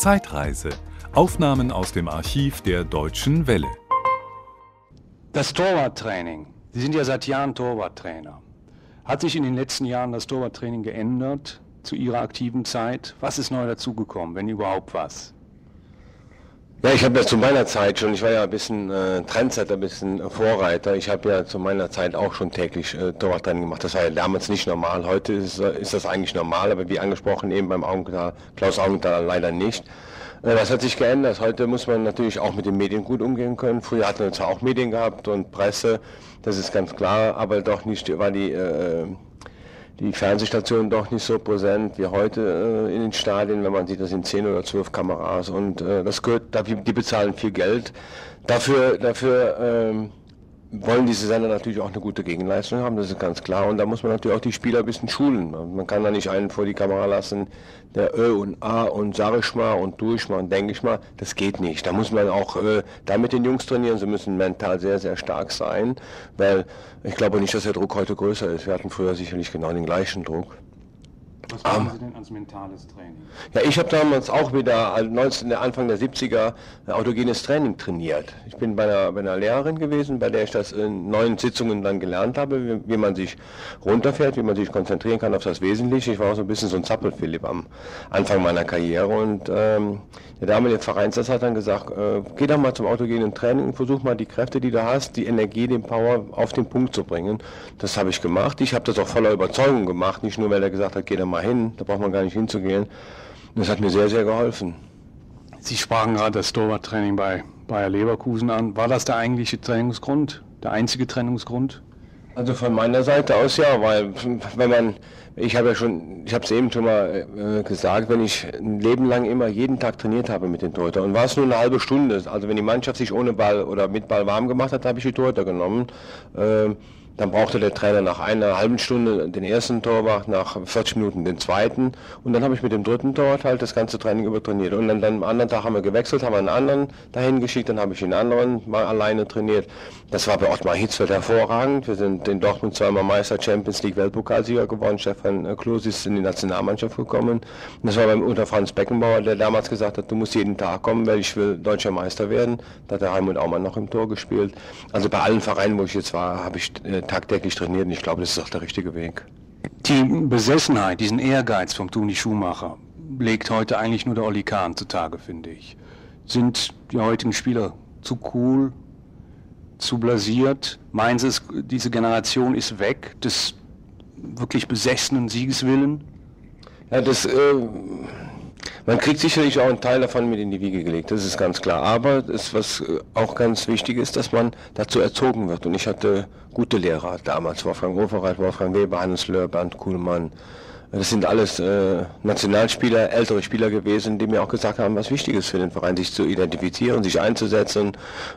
Zeitreise. Aufnahmen aus dem Archiv der Deutschen Welle. Das Torwarttraining. Sie sind ja seit Jahren Torwarttrainer. Hat sich in den letzten Jahren das Torwarttraining geändert zu Ihrer aktiven Zeit? Was ist neu dazugekommen, wenn überhaupt was? Ja, ich habe ja zu meiner Zeit schon, ich war ja ein bisschen äh, Trendsetter, ein bisschen Vorreiter. Ich habe ja zu meiner Zeit auch schon täglich äh, Torwarttraining gemacht. Das war ja damals nicht normal. Heute ist, äh, ist das eigentlich normal, aber wie angesprochen eben beim Augenthal, Klaus Augenthal leider nicht. Äh, das hat sich geändert. Heute muss man natürlich auch mit den Medien gut umgehen können. Früher hatten wir zwar auch Medien gehabt und Presse, das ist ganz klar, aber doch nicht war die äh, die Fernsehstationen doch nicht so präsent wie heute äh, in den Stadien, wenn man sieht, das sind 10 oder 12 Kameras und äh, das gehört, die bezahlen viel Geld. Dafür, dafür ähm, wollen diese Sender natürlich auch eine gute Gegenleistung haben, das ist ganz klar. Und da muss man natürlich auch die Spieler ein bisschen schulen. Man kann da nicht einen vor die Kamera lassen, der Ö und A und sag ich mal und durch mal und denke ich mal, das geht nicht. Da muss man auch äh, da mit den Jungs trainieren, sie müssen mental sehr, sehr stark sein, weil ich glaube nicht, dass der Druck heute größer ist. Wir hatten früher sicherlich genau den gleichen Druck. Was machen um, Sie denn als mentales Training? Ja, ich habe damals auch wieder 19, Anfang der 70er autogenes Training trainiert. Ich bin bei einer, bei einer Lehrerin gewesen, bei der ich das in neun Sitzungen dann gelernt habe, wie, wie, man sich runterfährt, wie man sich konzentrieren kann auf das Wesentliche. Ich war auch so ein bisschen so ein Zappelphilipp am Anfang meiner Karriere und ähm, der damalige Vereinsarzt hat dann gesagt, äh, geh doch mal zum autogenen Training und versuch mal die Kräfte, die du hast, die Energie, den Power auf den Punkt zu bringen. Das habe ich gemacht. Ich habe das auch voller Überzeugung gemacht, nicht nur, weil er gesagt hat, geh da mal hin, da braucht man gar nicht hinzugehen. Das hat mir sehr, sehr geholfen. Sie sprachen gerade das Torwarttraining bei Bayer Leverkusen an. War das der eigentliche Trainingsgrund, der einzige Trainingsgrund? Also von meiner Seite aus ja, weil wenn man, ich habe ja schon, ich habe es eben schon mal äh, gesagt, wenn ich ein Leben lang immer jeden Tag trainiert habe mit den Torhütern und war es nur eine halbe Stunde, also wenn die Mannschaft sich ohne Ball oder mit Ball warm gemacht hat, habe ich die Torhüter genommen. Äh, dann brauchte der Trainer nach einer halben Stunde den ersten Torwart, nach 40 Minuten den zweiten. Und dann habe ich mit dem dritten Torwart halt das ganze Training übertrainiert. Und dann, dann am anderen Tag haben wir gewechselt, haben einen anderen dahin geschickt, dann habe ich den anderen mal alleine trainiert. Das war bei Ottmar Hitzfeld hervorragend. Wir sind in Dortmund zweimal Meister, Champions League Weltpokalsieger geworden. Stefan Klose ist in die Nationalmannschaft gekommen. Und das war beim unter Franz Beckenbauer, der damals gesagt hat, du musst jeden Tag kommen, weil ich will deutscher Meister werden. Da hat der Heimund Aumann noch im Tor gespielt. Also bei allen Vereinen, wo ich jetzt war, habe ich äh, tagtäglich trainiert und ich glaube, das ist auch der richtige Weg. Die Besessenheit, diesen Ehrgeiz vom Toni Schumacher legt heute eigentlich nur der Olli Kahn zutage, finde ich. Sind die heutigen Spieler zu cool, zu blasiert? Meinen Sie, diese Generation ist weg des wirklich besessenen Siegeswillen? Ja, das... Äh man kriegt sicherlich auch einen Teil davon mit in die Wiege gelegt, das ist ganz klar. Aber das, was äh, auch ganz wichtig ist, dass man dazu erzogen wird. Und ich hatte gute Lehrer damals, Wolfgang Hoferreit, Wolfgang Weber, Hannes Löhr, Bernd Kuhlmann. Das sind alles äh, Nationalspieler, ältere Spieler gewesen, die mir auch gesagt haben, was wichtig ist für den Verein, sich zu identifizieren, sich einzusetzen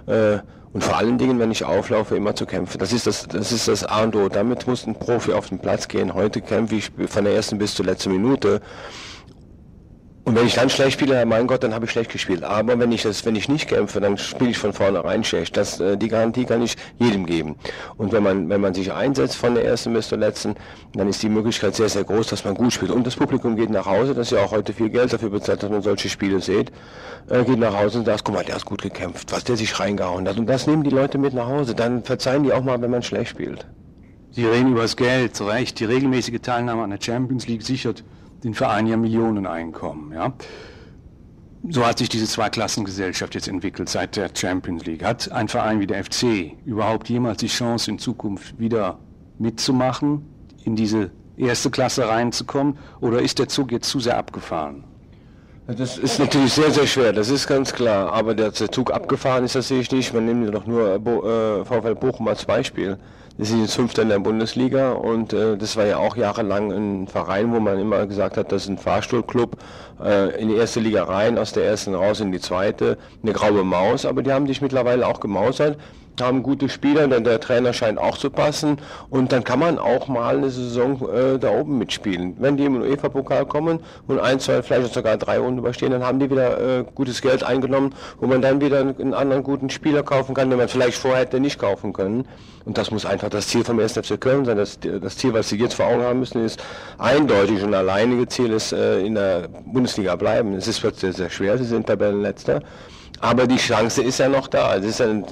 äh, und vor allen Dingen, wenn ich auflaufe, immer zu kämpfen. Das ist das, das ist das A und O. Damit muss ein Profi auf den Platz gehen. Heute kämpfe ich von der ersten bis zur letzten Minute. Und wenn ich dann schlecht spiele, mein Gott, dann habe ich schlecht gespielt. Aber wenn ich das, wenn ich nicht kämpfe, dann spiele ich von vornherein schlecht. Das, äh, die Garantie kann ich jedem geben. Und wenn man, wenn man sich einsetzt von der ersten bis zur letzten, dann ist die Möglichkeit sehr, sehr groß, dass man gut spielt. Und das Publikum geht nach Hause, das ja auch heute viel Geld dafür bezahlt, dass man solche Spiele sieht, äh, geht nach Hause und sagt, guck mal, der hat gut gekämpft, was der sich reingehauen hat. Und das nehmen die Leute mit nach Hause. Dann verzeihen die auch mal, wenn man schlecht spielt. Sie reden über das Geld, zu Recht. Die regelmäßige Teilnahme an der Champions League sichert den Verein ja Millioneneinkommen. Ja? So hat sich diese Zweiklassengesellschaft jetzt entwickelt seit der Champions League. Hat ein Verein wie der FC überhaupt jemals die Chance, in Zukunft wieder mitzumachen, in diese erste Klasse reinzukommen? Oder ist der Zug jetzt zu sehr abgefahren? Das ist natürlich sehr, sehr schwer, das ist ganz klar. Aber der Zug abgefahren ist, das sehe ich nicht. Man nimmt doch nur äh, VfL Bochum als Beispiel. Wir sind jetzt Fünfter in der Bundesliga und äh, das war ja auch jahrelang ein Verein, wo man immer gesagt hat, das ist ein Fahrstuhlclub äh, in die erste Liga rein, aus der ersten raus in die zweite, eine graue Maus, aber die haben sich mittlerweile auch gemausert haben gute Spieler, denn der Trainer scheint auch zu passen und dann kann man auch mal eine Saison äh, da oben mitspielen. Wenn die im UEFA-Pokal kommen und ein, zwei, vielleicht sogar drei Runden überstehen, dann haben die wieder äh, gutes Geld eingenommen, wo man dann wieder einen anderen guten Spieler kaufen kann, den man vielleicht vorher hätte nicht kaufen können. Und das muss einfach das Ziel vom 1. FC Köln sein. Das, das Ziel, was sie jetzt vor Augen haben müssen, ist eindeutig und alleinige Ziel ist äh, in der Bundesliga bleiben. Es ist sehr, sehr schwer, sie sind Tabellenletzter. Aber die Chance ist ja noch da. Es ist ein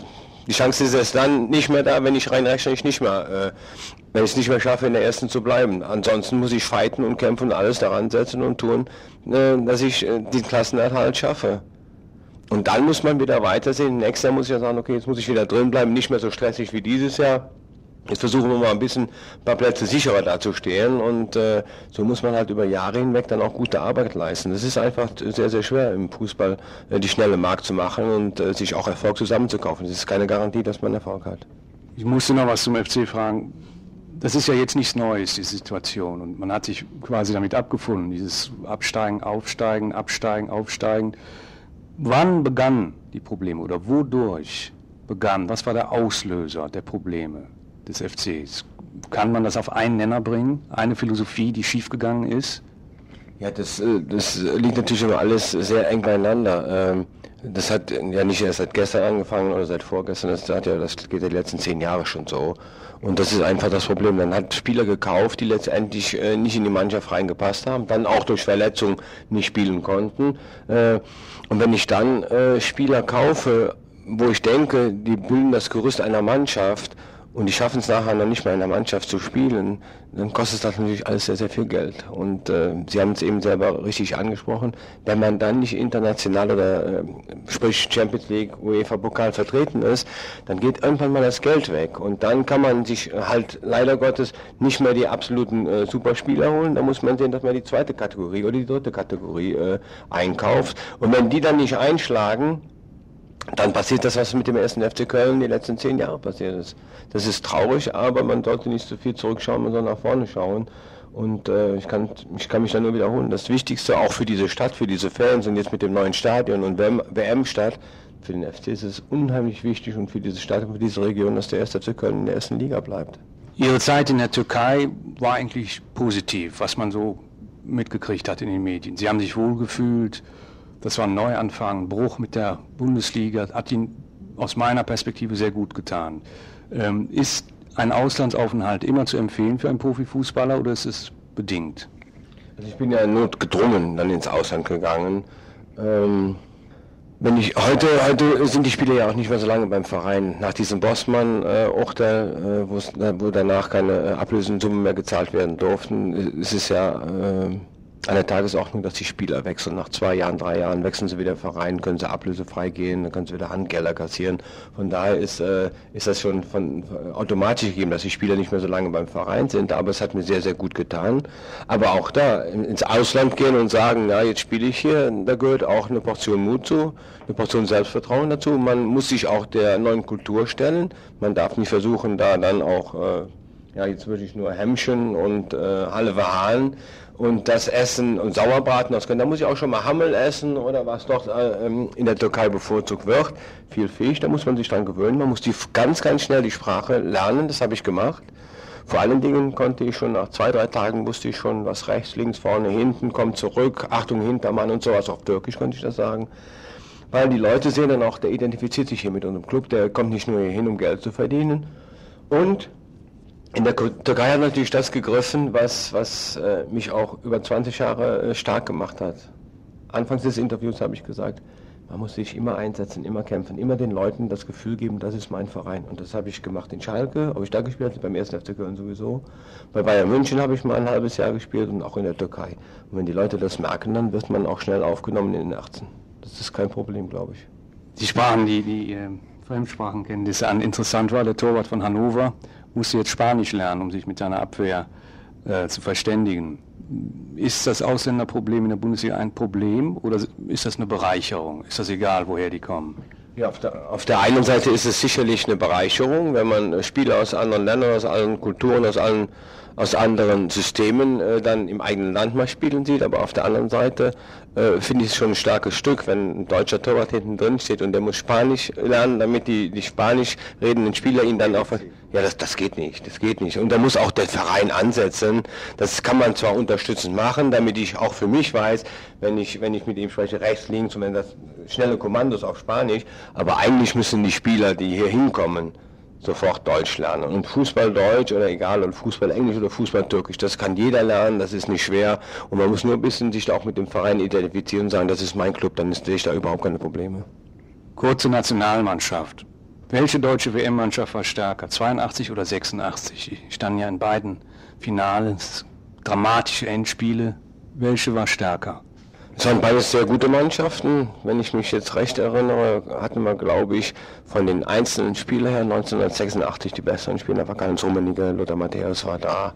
die Chance ist erst dann nicht mehr da, wenn ich rein rechnerisch nicht mehr, äh, wenn ich es nicht mehr schaffe, in der ersten zu bleiben. Ansonsten muss ich fighten und kämpfen und alles daran setzen und tun, äh, dass ich äh, den Klassenerhalt schaffe. Und dann muss man wieder weitersehen. Nächstes Jahr muss ich ja sagen, okay, jetzt muss ich wieder drin bleiben, nicht mehr so stressig wie dieses Jahr. Jetzt versuchen wir mal ein bisschen ein paar Plätze sicherer dazustehen und äh, so muss man halt über Jahre hinweg dann auch gute Arbeit leisten. Es ist einfach sehr, sehr schwer im Fußball äh, die schnelle Markt zu machen und äh, sich auch Erfolg zusammenzukaufen. Das ist keine Garantie, dass man Erfolg hat. Ich musste noch was zum FC fragen. Das ist ja jetzt nichts Neues, die Situation. Und man hat sich quasi damit abgefunden, dieses Absteigen, Aufsteigen, Absteigen, Aufsteigen. Wann begannen die Probleme oder wodurch begann? Was war der Auslöser der Probleme? Des FCs. Kann man das auf einen Nenner bringen? Eine Philosophie, die schiefgegangen ist? Ja, das, äh, das liegt natürlich immer alles sehr eng beieinander. Ähm, das hat ja nicht erst seit gestern angefangen oder seit vorgestern, das, hat ja, das geht ja die letzten zehn Jahre schon so. Und das ist einfach das Problem. Man hat Spieler gekauft, die letztendlich äh, nicht in die Mannschaft reingepasst haben, dann auch durch Verletzung nicht spielen konnten. Äh, und wenn ich dann Spieler kaufe, wo ich denke, die bilden das Gerüst einer Mannschaft und die schaffen es nachher noch nicht mehr in der Mannschaft zu spielen, dann kostet das natürlich alles sehr, sehr viel Geld. Und äh, Sie haben es eben selber richtig angesprochen, wenn man dann nicht international oder äh, sprich Champions League, UEFA Pokal vertreten ist, dann geht irgendwann mal das Geld weg. Und dann kann man sich halt leider Gottes nicht mehr die absoluten äh, Superspieler holen. Da muss man sehen, dass man die zweite Kategorie oder die dritte Kategorie äh, einkauft. Und wenn die dann nicht einschlagen, dann passiert das, was mit dem ersten FC Köln die letzten zehn Jahre passiert ist. Das ist traurig, aber man sollte nicht so viel zurückschauen, soll nach vorne schauen. Und äh, ich, kann, ich kann mich da nur wiederholen. Das Wichtigste auch für diese Stadt, für diese Fans und jetzt mit dem neuen Stadion und WM-Stadt, für den FC ist es unheimlich wichtig und für diese Stadt und für diese Region, dass der erste FC Köln in der ersten Liga bleibt. Ihre Zeit in der Türkei war eigentlich positiv, was man so mitgekriegt hat in den Medien. Sie haben sich wohlgefühlt, das war ein Neuanfang, Bruch mit der Bundesliga, hat ihn aus meiner Perspektive sehr gut getan. Ähm, ist ein Auslandsaufenthalt immer zu empfehlen für einen Profifußballer oder ist es bedingt? Also ich bin ja notgedrungen dann ins Ausland gegangen. Ähm, wenn ich heute, heute sind die Spieler ja auch nicht mehr so lange beim Verein. Nach diesem Bossmann-Urteil, äh, äh, wo danach keine äh, Ablösensummen mehr gezahlt werden durften, ist es ja äh, an der Tagesordnung, dass die Spieler wechseln. Nach zwei Jahren, drei Jahren wechseln sie wieder Verein, können sie ablösefrei gehen, dann können sie wieder Handgelder kassieren. Von daher ist, äh, ist das schon von, von, automatisch gegeben, dass die Spieler nicht mehr so lange beim Verein sind. Aber es hat mir sehr, sehr gut getan. Aber auch da ins Ausland gehen und sagen, ja, jetzt spiele ich hier, da gehört auch eine Portion Mut zu, eine Portion Selbstvertrauen dazu. Man muss sich auch der neuen Kultur stellen. Man darf nicht versuchen, da dann auch äh, ja, jetzt würde ich nur Hemmchen und äh, halve Hahn und das Essen und Sauerbraten aus Da muss ich auch schon mal Hammel essen oder was dort äh, ähm, in der Türkei bevorzugt wird. Viel Fisch, da muss man sich dran gewöhnen. Man muss die ganz, ganz schnell die Sprache lernen, das habe ich gemacht. Vor allen Dingen konnte ich schon nach zwei, drei Tagen wusste ich schon, was rechts, links, vorne, hinten, kommt zurück, Achtung, Hintermann und sowas. Auf Türkisch konnte ich das sagen. Weil die Leute sehen dann auch, der identifiziert sich hier mit unserem Club, der kommt nicht nur hier hin, um Geld zu verdienen. Und in der Türkei hat natürlich das gegriffen, was, was äh, mich auch über 20 Jahre äh, stark gemacht hat. Anfangs des Interviews habe ich gesagt, man muss sich immer einsetzen, immer kämpfen, immer den Leuten das Gefühl geben, das ist mein Verein. Und das habe ich gemacht in Schalke, ob ich da gespielt habe, beim 1. FC Köln sowieso. Bei Bayern München habe ich mal ein halbes Jahr gespielt und auch in der Türkei. Und wenn die Leute das merken, dann wird man auch schnell aufgenommen in den Herzen. Das ist kein Problem, glaube ich. Sie sprachen die, die äh, Fremdsprachenkenntnisse an. Interessant war der Torwart von Hannover, musste jetzt Spanisch lernen, um sich mit seiner Abwehr äh, zu verständigen. Ist das Ausländerproblem in der Bundesliga ein Problem oder ist das eine Bereicherung? Ist das egal, woher die kommen? Ja, auf der, auf der einen Seite ist es sicherlich eine Bereicherung, wenn man Spieler aus anderen Ländern, aus allen Kulturen, aus allen, aus anderen Systemen äh, dann im eigenen Land mal spielen sieht, aber auf der anderen Seite äh, finde ich es schon ein starkes Stück, wenn ein deutscher Torwart hinten drin steht und der muss Spanisch lernen, damit die, die Spanisch redenden Spieler ihn dann auch... Ja, das, das geht nicht, das geht nicht. Und da muss auch der Verein ansetzen. Das kann man zwar unterstützend machen, damit ich auch für mich weiß, wenn ich, wenn ich mit ihm spreche, rechts, links und wenn das schnelle Kommandos auf Spanisch, aber eigentlich müssen die Spieler, die hier hinkommen, sofort Deutsch lernen. Und Fußball Deutsch oder egal, und Fußball Englisch oder Fußball Türkisch, das kann jeder lernen, das ist nicht schwer. Und man muss nur ein bisschen sich da auch mit dem Verein identifizieren und sagen, das ist mein Club, dann sehe ich da überhaupt keine Probleme. Kurze Nationalmannschaft. Welche deutsche WM-Mannschaft war stärker, 82 oder 86? Ich stand ja in beiden Finales, dramatische Endspiele. Welche war stärker? Es waren beides sehr gute Mannschaften. Wenn ich mich jetzt recht erinnere, hatten wir, glaube ich, von den einzelnen Spielern her 1986 die besseren Spieler. war Karl Rummenigge, Lothar Matthäus war da.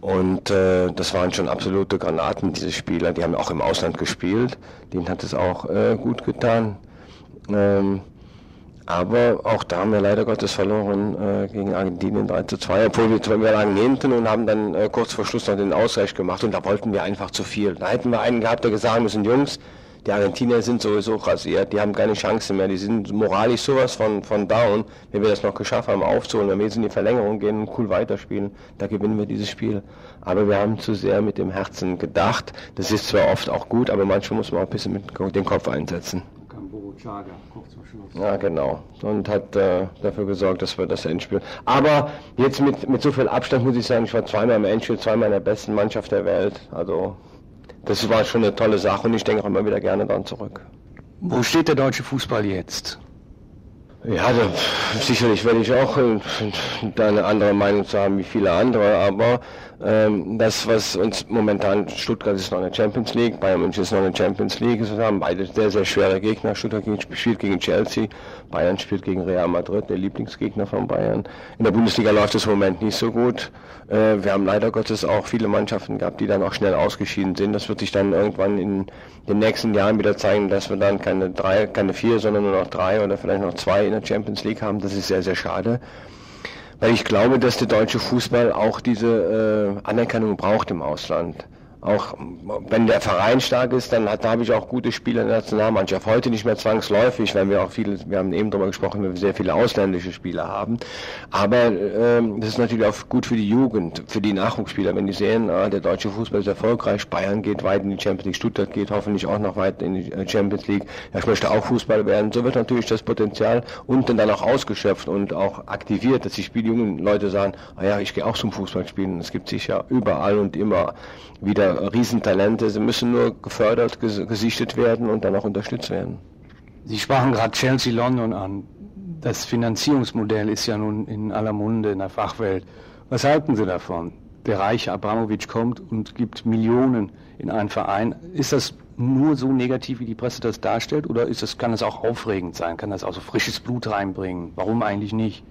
Und äh, das waren schon absolute Granaten, diese Spieler. Die haben auch im Ausland gespielt. Denen hat es auch äh, gut getan. Ähm, aber auch da haben wir leider Gottes verloren äh, gegen Argentinien 3 zu 2, obwohl wir, wir lagen hinten und haben dann äh, kurz vor Schluss noch den Ausgleich gemacht und da wollten wir einfach zu viel. Da hätten wir einen gehabt, der gesagt müssen, Jungs, die Argentinier sind sowieso rasiert, die haben keine Chance mehr, die sind moralisch sowas von, von down. Wenn wir das noch geschafft haben aufzuholen, wenn wir jetzt in die Verlängerung gehen und cool weiterspielen, da gewinnen wir dieses Spiel. Aber wir haben zu sehr mit dem Herzen gedacht. Das ist zwar oft auch gut, aber manchmal muss man auch ein bisschen mit dem Kopf einsetzen. Chaga, kurz zum Schluss. Ja, genau. Und hat äh, dafür gesorgt, dass wir das Endspiel. Aber jetzt mit, mit so viel Abstand muss ich sagen, ich war zweimal im Endspiel, zweimal in der besten Mannschaft der Welt. Also, das war schon eine tolle Sache und ich denke auch immer wieder gerne dann zurück. Wo steht der deutsche Fußball jetzt? Ja, da, sicherlich werde ich auch äh, da eine andere Meinung zu haben wie viele andere, aber ähm, das, was uns momentan, Stuttgart ist noch eine Champions League, Bayern München ist noch eine Champions League, es haben beide sehr, sehr schwere Gegner. Stuttgart spielt gegen Chelsea, Bayern spielt gegen Real Madrid, der Lieblingsgegner von Bayern. In der Bundesliga läuft es im Moment nicht so gut. Äh, wir haben leider Gottes auch viele Mannschaften gehabt, die dann auch schnell ausgeschieden sind. Das wird sich dann irgendwann in den nächsten Jahren wieder zeigen, dass wir dann keine drei, keine vier, sondern nur noch drei oder vielleicht noch zwei in der Champions League haben. Das ist sehr, sehr schade weil ich glaube, dass der deutsche Fußball auch diese äh, Anerkennung braucht im Ausland auch wenn der Verein stark ist, dann hat, da habe ich auch gute Spieler in der Nationalmannschaft. Heute nicht mehr zwangsläufig, weil wir auch viele, wir haben eben darüber gesprochen, wir sehr viele ausländische Spieler haben. Aber ähm, das ist natürlich auch gut für die Jugend, für die Nachwuchsspieler, wenn die sehen, ah, der deutsche Fußball ist erfolgreich, Bayern geht weit in die Champions League, Stuttgart geht hoffentlich auch noch weit in die äh, Champions League. Ja, ich möchte auch Fußball werden. So wird natürlich das Potenzial unten dann auch ausgeschöpft und auch aktiviert, dass die Spieljungen Leute sagen, ah ja, ich gehe auch zum Fußball spielen. Es gibt sicher überall und immer wieder Riesentalente. Sie müssen nur gefördert, gesichtet werden und dann auch unterstützt werden. Sie sprachen gerade Chelsea London an. Das Finanzierungsmodell ist ja nun in aller Munde in der Fachwelt. Was halten Sie davon? Der reiche Abramowitsch kommt und gibt Millionen in einen Verein. Ist das nur so negativ, wie die Presse das darstellt, oder ist das, kann das auch aufregend sein? Kann das auch so frisches Blut reinbringen? Warum eigentlich nicht?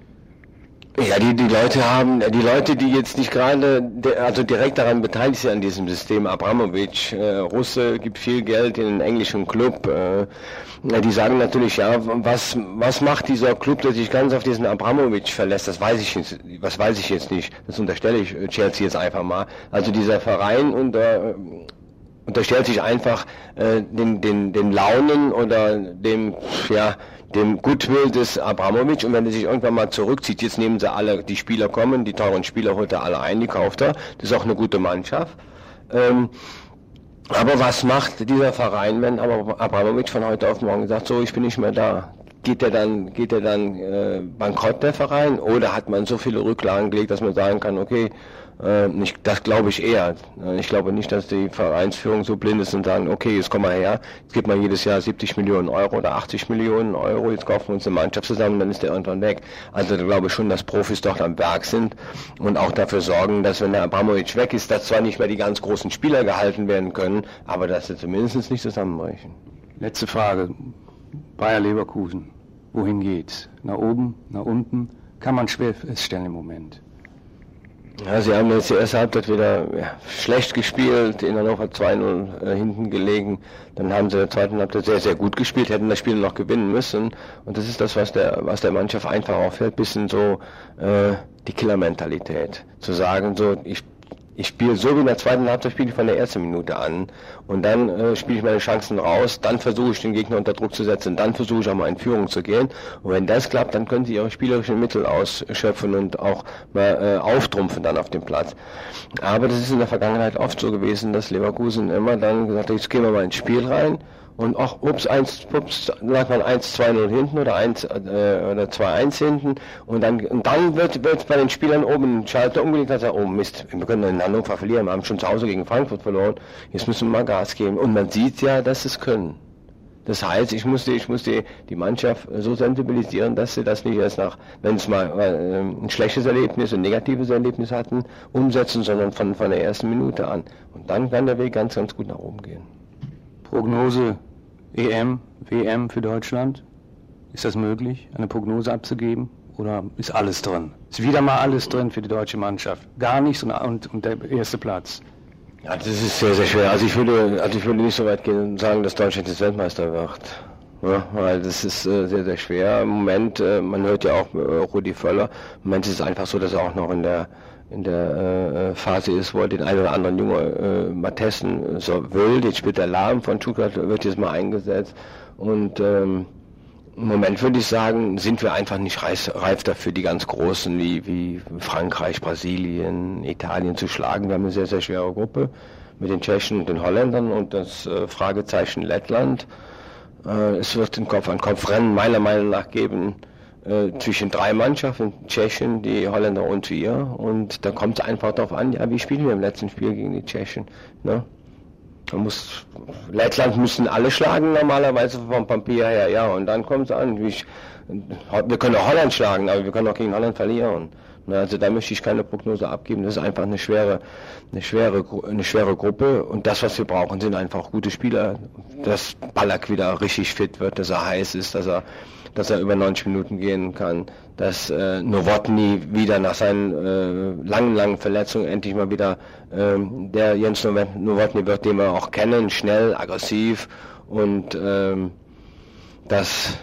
Ja, die, die Leute haben, die Leute, die jetzt nicht gerade, also direkt daran beteiligt sind an diesem System, Abramowitsch, äh, Russe, gibt viel Geld in einen englischen Club, äh, die sagen natürlich, ja, was, was macht dieser Club, der sich ganz auf diesen Abramowitsch verlässt, das weiß ich jetzt, was weiß ich jetzt nicht, das unterstelle ich Chelsea jetzt einfach mal. Also dieser Verein unter, unterstellt sich einfach äh, den, den, den Launen oder dem, ja, dem Goodwill des Abramowitsch und wenn er sich irgendwann mal zurückzieht, jetzt nehmen sie alle, die Spieler kommen, die teuren Spieler holt er alle ein, die kauft er, das ist auch eine gute Mannschaft. Ähm, aber was macht dieser Verein, wenn Abramowitsch von heute auf morgen sagt, so, ich bin nicht mehr da? Geht er dann, geht er dann äh, bankrott, der Verein? Oder hat man so viele Rücklagen gelegt, dass man sagen kann, okay, ich, das glaube ich eher. Ich glaube nicht, dass die Vereinsführung so blind ist und sagen, okay, jetzt komm mal her, jetzt gibt man jedes Jahr 70 Millionen Euro oder 80 Millionen Euro, jetzt kaufen wir uns eine Mannschaft zusammen, dann ist der irgendwann weg. Also da glaube ich schon, dass Profis dort am Berg sind und auch dafür sorgen, dass wenn der Abramovic weg ist, dass zwar nicht mehr die ganz großen Spieler gehalten werden können, aber dass sie zumindest nicht zusammenbrechen. Letzte Frage. Bayer Leverkusen. Wohin geht's? Nach oben, nach unten? Kann man schwer feststellen im Moment. Ja, sie haben jetzt die erste Halbzeit wieder ja, schlecht gespielt, in Hannover 2-0 äh, hinten gelegen. Dann haben sie in der zweiten Halbzeit sehr, sehr gut gespielt, hätten das Spiel noch gewinnen müssen. Und das ist das, was der, was der Mannschaft einfach auffällt, bisschen so äh, die Killermentalität. Zu sagen, so, ich Ich spiele so wie in der zweiten Halbzeit spiele ich von der ersten Minute an. Und dann äh, spiele ich meine Chancen raus, dann versuche ich den Gegner unter Druck zu setzen, dann versuche ich auch mal in Führung zu gehen. Und wenn das klappt, dann können sie ihre spielerischen Mittel ausschöpfen und auch mal äh, auftrumpfen dann auf dem Platz. Aber das ist in der Vergangenheit oft so gewesen, dass Leverkusen immer dann gesagt hat, jetzt gehen wir mal ins Spiel rein und ach, ups, 1, ups, lag man 1, 2-0 hinten oder 1 äh, oder 2-1 hinten und dann, und dann wird, wird bei den Spielern oben ein Schalter umgelegt, dass er, oh Mist, wir können in Hannover verlieren, wir haben schon zu Hause gegen Frankfurt verloren, jetzt müssen wir mal Gas geben. Und man sieht ja, dass sie es können. Das heißt, ich musste, ich musste die Mannschaft so sensibilisieren, dass sie das nicht erst nach, wenn es mal äh, ein schlechtes Erlebnis, ein negatives Erlebnis hatten, umsetzen, sondern von, von der ersten Minute an. Und dann kann der Weg ganz, ganz gut nach oben gehen. Prognose EM, WM für Deutschland? Ist das möglich, eine Prognose abzugeben? Oder ist alles drin? Ist wieder mal alles drin für die deutsche Mannschaft? Gar nichts und, und, und der erste Platz? Ja, das ist sehr, sehr schwer. Also ich würde, also ich würde nicht so weit gehen und sagen, dass Deutschland jetzt Weltmeister wird. Ja, weil das ist äh, sehr, sehr schwer. Im Moment, äh, man hört ja auch äh, Rudi Völler, im Moment ist es einfach so, dass er auch noch in der in der äh, Phase ist, wo er den einen oder anderen Junge äh, mal testen so will. Jetzt spielt Lahm von Stuttgart, wird jetzt mal eingesetzt. Und ähm, im Moment würde ich sagen, sind wir einfach nicht reif, reif dafür, die ganz Großen wie, wie Frankreich, Brasilien, Italien zu schlagen. Wir haben eine sehr, sehr schwere Gruppe mit den Tschechen und den Holländern und das äh, Fragezeichen Lettland. Äh, es wird ein Kopf-an-Kopf-Rennen meiner Meinung nach geben äh, zwischen drei Mannschaften, Tschechen, die Holländer und wir. Und da kommt es einfach darauf an, ja, wie spielen wir im letzten Spiel gegen die Tschechen. Ne? Man muss, Lettland müssen alle schlagen normalerweise vom Papier her, ja. Und dann kommt es an, ich, wir können auch Holland schlagen, aber wir können auch gegen Holland verlieren. Also da möchte ich keine Prognose abgeben. Das ist einfach eine schwere, eine schwere, eine schwere Gruppe. Und das, was wir brauchen, sind einfach gute Spieler. Dass Ballack wieder richtig fit wird, dass er heiß ist, dass er, dass er über 90 Minuten gehen kann, dass äh, Nowotny wieder nach seinen äh, langen, langen Verletzungen endlich mal wieder äh, der Jens Nowotny wird, den wir auch kennen, schnell, aggressiv und ähm, dass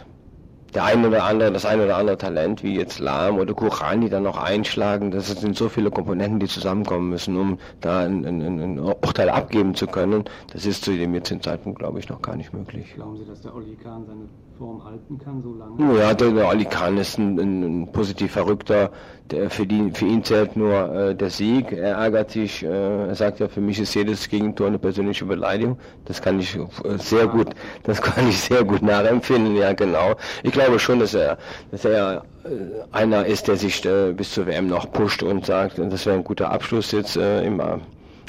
der ein oder andere, das ein oder andere Talent, wie jetzt Lahm oder Kurani dann noch einschlagen. Das sind so viele Komponenten, die zusammenkommen müssen, um da ein, ein, ein Urteil abgeben zu können. Das ist zu dem jetzigen Zeitpunkt, glaube ich, noch gar nicht möglich. Glauben Sie, dass der Olli Kahn seine Form halten kann so lange? Ja, der, der Olli Kahn ist ein, ein, positiv Verrückter. Der, für, die, für ihn zählt nur äh, der Sieg. Er ärgert sich. Äh, er sagt ja, für mich ist jedes Gegentor eine persönliche Beleidigung. Das kann ich äh, sehr gut, das kann ich sehr gut nachempfinden. Ja, genau. Ich glaube schon, dass er, dass er äh, einer ist, der sich äh, bis zur WM noch pusht und sagt, das wäre ein guter Abschluss jetzt äh, im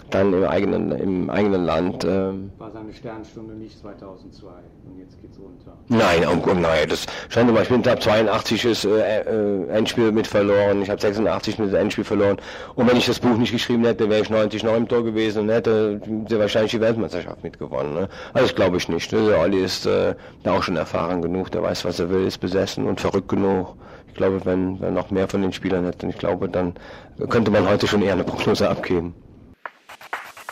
dann im eigenen, im eigenen Land. Ähm War seine Sternstunde nicht 2002 und jetzt geht's runter. Nein, oh, oh, nein, das scheint mal, ich bin ab 82 ist äh, äh, Endspiel mit verloren, ich habe 86 mit Endspiel verloren und wenn ich das Buch nicht geschrieben hätte, wäre ich 90 noch im Tor gewesen und hätte sehr wahrscheinlich die Weltmeisterschaft mitgewonnen. Ne? Also das glaube ich nicht. Ne? Der Olli ist äh, da auch schon erfahren genug, der weiß, was er will, ist besessen und verrückt genug. Ich glaube, wenn wir noch mehr von den Spielern hätten, ich glaube, dann könnte man heute schon eher eine Prognose abgeben.